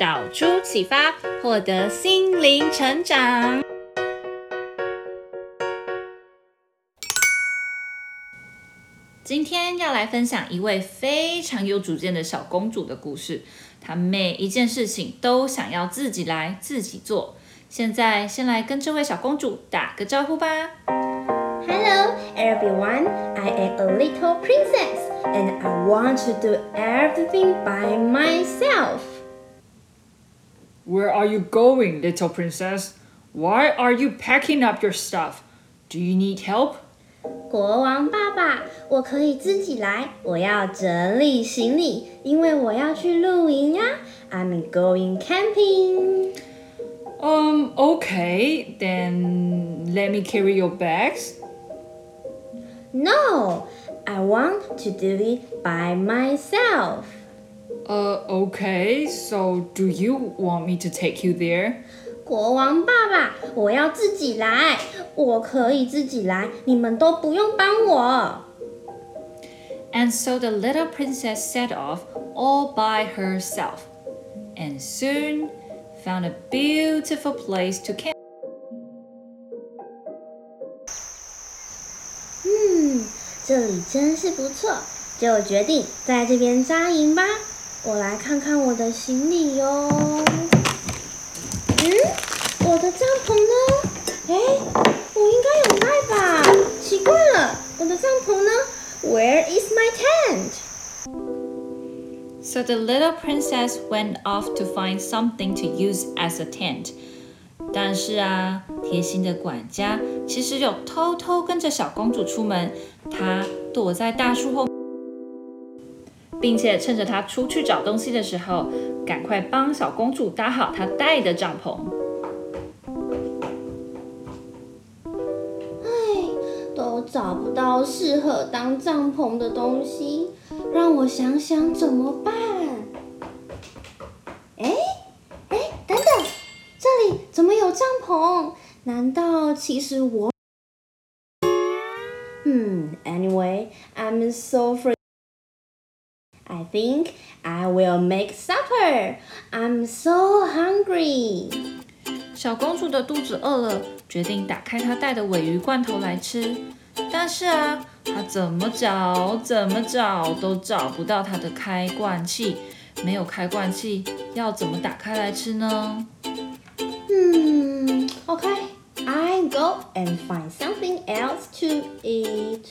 导出启发，获得心灵成长。今天要来分享一位非常有主见的小公主的故事。她每一件事情都想要自己来，自己做。现在先来跟这位小公主打个招呼吧。Hello everyone, I am a little princess and I want to do everything by myself. Where are you going, little princess? Why are you packing up your stuff? Do you need help? 国王爸爸，我可以自己来。我要整理行李，因为我要去露营呀。I'm going camping. Um, okay, then let me carry your bags. No, I want to do it by myself. Uh, okay, so do you want me to take you there? 国王爸爸，我要自己来，我可以自己来，你们都不用帮我。And so the little princess set off all by herself, and soon found a beautiful place to camp. 这里真是不错，就决定在这边扎营吧。 我来看看我的行李哟。嗯，我的帐篷呢？哎，我应该有带吧？奇怪了，我的帐篷呢？Where is my tent? So the little princess went off to find something to use as a tent. 但是啊，贴心的管家其实有偷偷跟着小公主出门，她躲在大树后，并且趁着她出去找东西的时候，赶快帮小公主搭好她带的帐篷。唉，都找不到适合当帐篷的东西，让我想想怎么办。哎，哎，等等，这里怎么有帐篷难道其实我？嗯，Anyway, I'm so free. I think I will make supper. I'm so hungry. 小公主的肚子饿了，决定打开她带的鮪鱼罐头来吃。但是啊，她怎么找怎么找都找不到她的开罐器。没有开罐器，要怎么打开来吃呢？嗯，OK。I go and find something else to eat.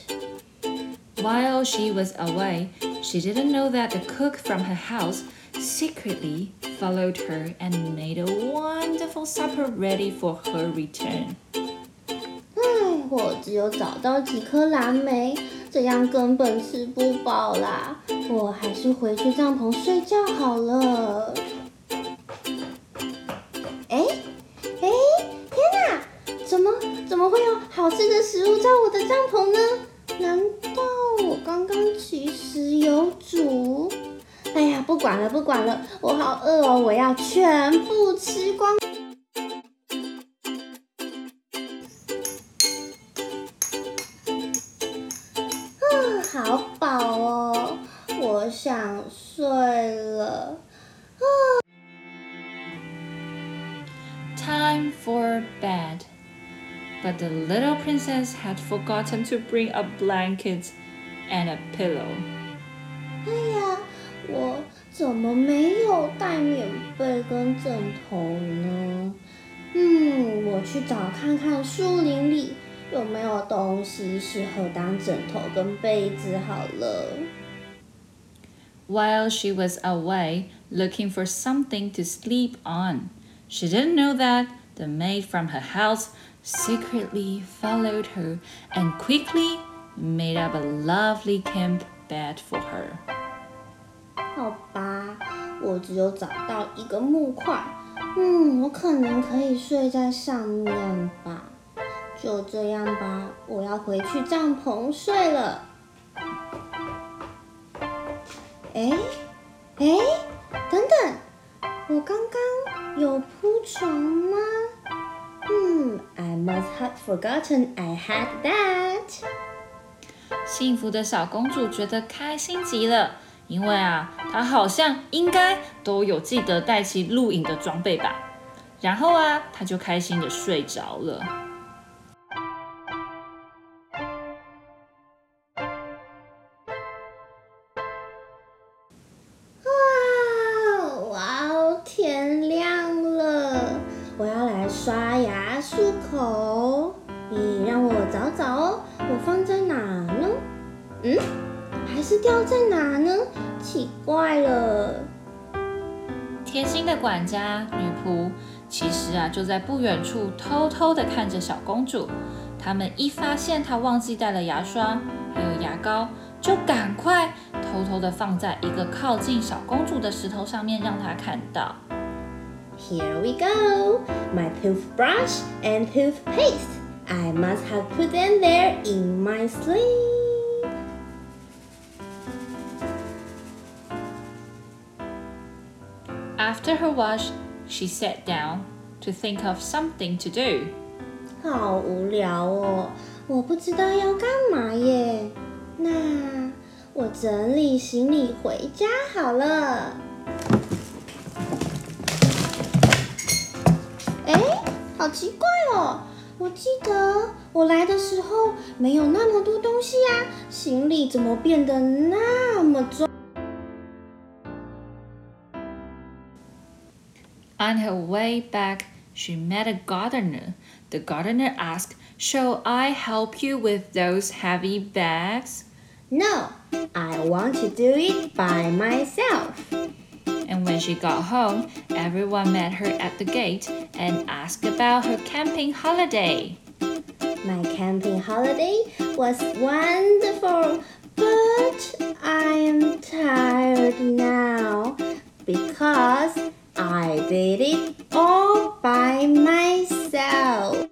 While she was away, she didn't know that the cook from her house secretly followed her and made a wonderful supper ready for her return. 唉，我只有找到几颗蓝莓，这样根本吃不饱啦。我还是回去帐篷睡觉好了。哎哎，天哪！怎么怎么会有好吃的食物在我的帐篷呢？难刚刚其实有煮？哎呀，不管了，不管了，我好饿哦，我要全部吃光。啊，好饱哦，我想睡了。啊，Time for bed. But the little princess had forgotten to bring a blanket and a pillow. 哎呀，我怎么没有带棉被跟枕头呢？嗯，我去找看看树林里有没有东西适合当枕头跟被子好了。While she was away looking for something to sleep on, she didn't know that the maid from her house secretly followed her and quickly made up a lovely camp bed for her. 好吧，我只有找到一个木块，嗯，我可能可以睡在上面吧。就这样吧，我要回去帐篷睡了。哎，哎，等等，我刚刚有铺床吗？嗯，I must have forgotten I had that。幸福的小公主觉得开心极了，因为啊，她好像应该都有记得带齐露营的装备吧。然后啊，她就开心的睡着了。哇哦，天亮了，我要来刷牙漱口。你让我找找哦，我放在哪？掉在哪呢？奇怪了。贴心的管家女仆其实啊就在不远处偷偷的看着小公主。他们一发现她忘记带了牙刷还有牙膏，就赶快偷偷的放在一个靠近小公主的石头上面，让她看到。Here we go, my toothbrush and toothpaste. I must have put them there in my sleep. After her wash, she sat down to think of something to do. 好无聊哦，我不知道要干嘛耶。那我整理行李回家好了。哎，好奇怪哦！我记得我来的时候没有那么多东西呀，行李怎么变得那么重？On her way back, she met a gardener. The gardener asked, Shall I help you with those heavy bags? No, I want to do it by myself. And when she got home, everyone met her at the gate and asked about her camping holiday. My camping holiday was wonderful, but I am tired now because I did it all by myself.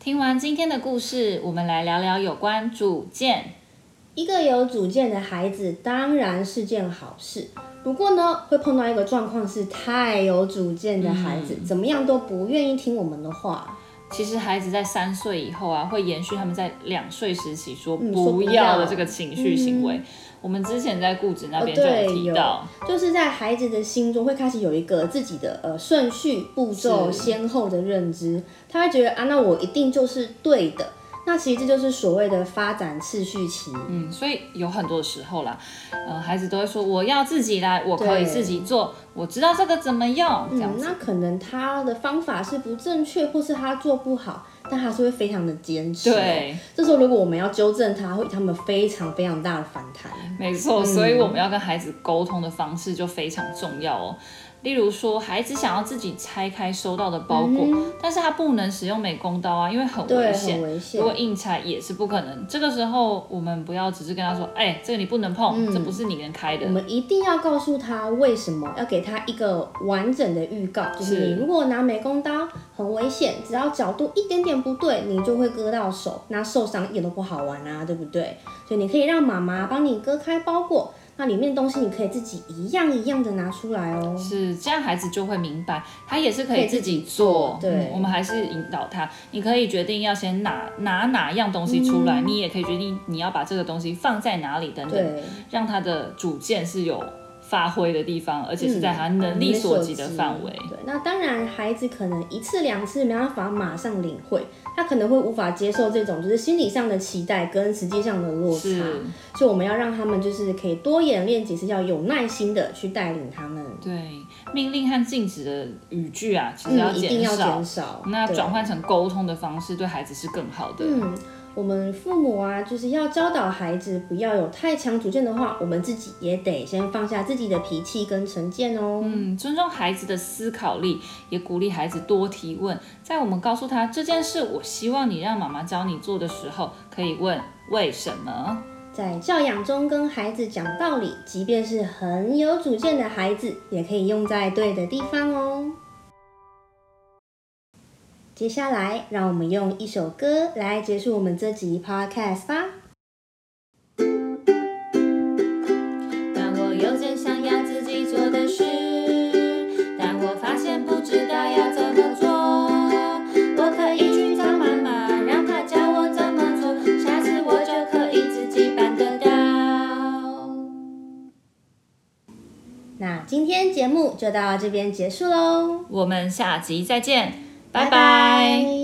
听完今天的故事，我们来聊聊有关主见。一个有主见的孩子当然是件好事，不过呢，会碰到一个状况是太有主见的孩子，嗯、怎么样都不愿意听我们的话。其实孩子在三岁以后啊，会延续他们在两岁时期说不要的这个情绪行为。嗯、我们之前在固执那边就有提到，哦，就是在孩子的心中会开始有一个自己的呃顺序、步骤、先后的认知，他会觉得啊，那我一定就是对的。那其实这就是所谓的发展次序期。嗯，所以有很多时候啦，呃，孩子都会说我要自己来，我可以自己做，我知道这个怎么用。这样子。嗯，那可能他的方法是不正确，或是他做不好，但他是会非常的坚持。对，这时候如果我们要纠正他，会他们非常非常大的反弹。没错，所以我们要跟孩子沟通的方式就非常重要哦。例如说，孩子想要自己拆开收到的包裹，嗯、但是他不能使用美工刀啊，因为很危险。很危险。如果硬拆也是不可能。这个时候，我们不要只是跟他说：“哎、欸，这个你不能碰，嗯、这不是你能开的。”我们一定要告诉他为什么，要给他一个完整的预告，就是你如果拿美工刀很危险，只要角度一点点不对，你就会割到手，那受伤一点都不好玩啊，对不对？所以你可以让妈妈帮你割开包裹。那里面的东西你可以自己一样一样的拿出来哦。是，这样孩子就会明白，他也是可以自己做。对、嗯，我们还是引导他，你可以决定要先拿拿哪样东西出来，嗯、你也可以决定你要把这个东西放在哪里等等，让他的主见是有发挥的地方，而且是在他能力所及的范围。对，那当然孩子可能一次两次没办法马上领会。他可能会无法接受这种就是心理上的期待跟实际上的落差，所以我们要让他们就是可以多演练几次，要有耐心的去带领他们。对，命令和禁止的语句啊，其实要减少，嗯、一定要减少。那转换成沟通的方式，对孩子是更好的。嗯，我们父母啊，就是要教导孩子不要有太强主见的话，我们自己也得先放下自己的脾气跟成见哦。嗯，尊重孩子的思考力，也鼓励孩子多提问。在我们告诉他这件事，我希望你让妈妈教你做的时候，可以问为什么。在教养中跟孩子讲道理，即便是很有主见的孩子，也可以用在对的地方哦。接下来，让我们用一首歌来结束我们这集 podcast 吧。当我有件想要自己做的事，但我发现不知道要怎么做，我可以去找妈妈，让她教我怎么做，下次我就可以自己办得到。那今天节目就到这边结束喽，我们下集再见。拜拜。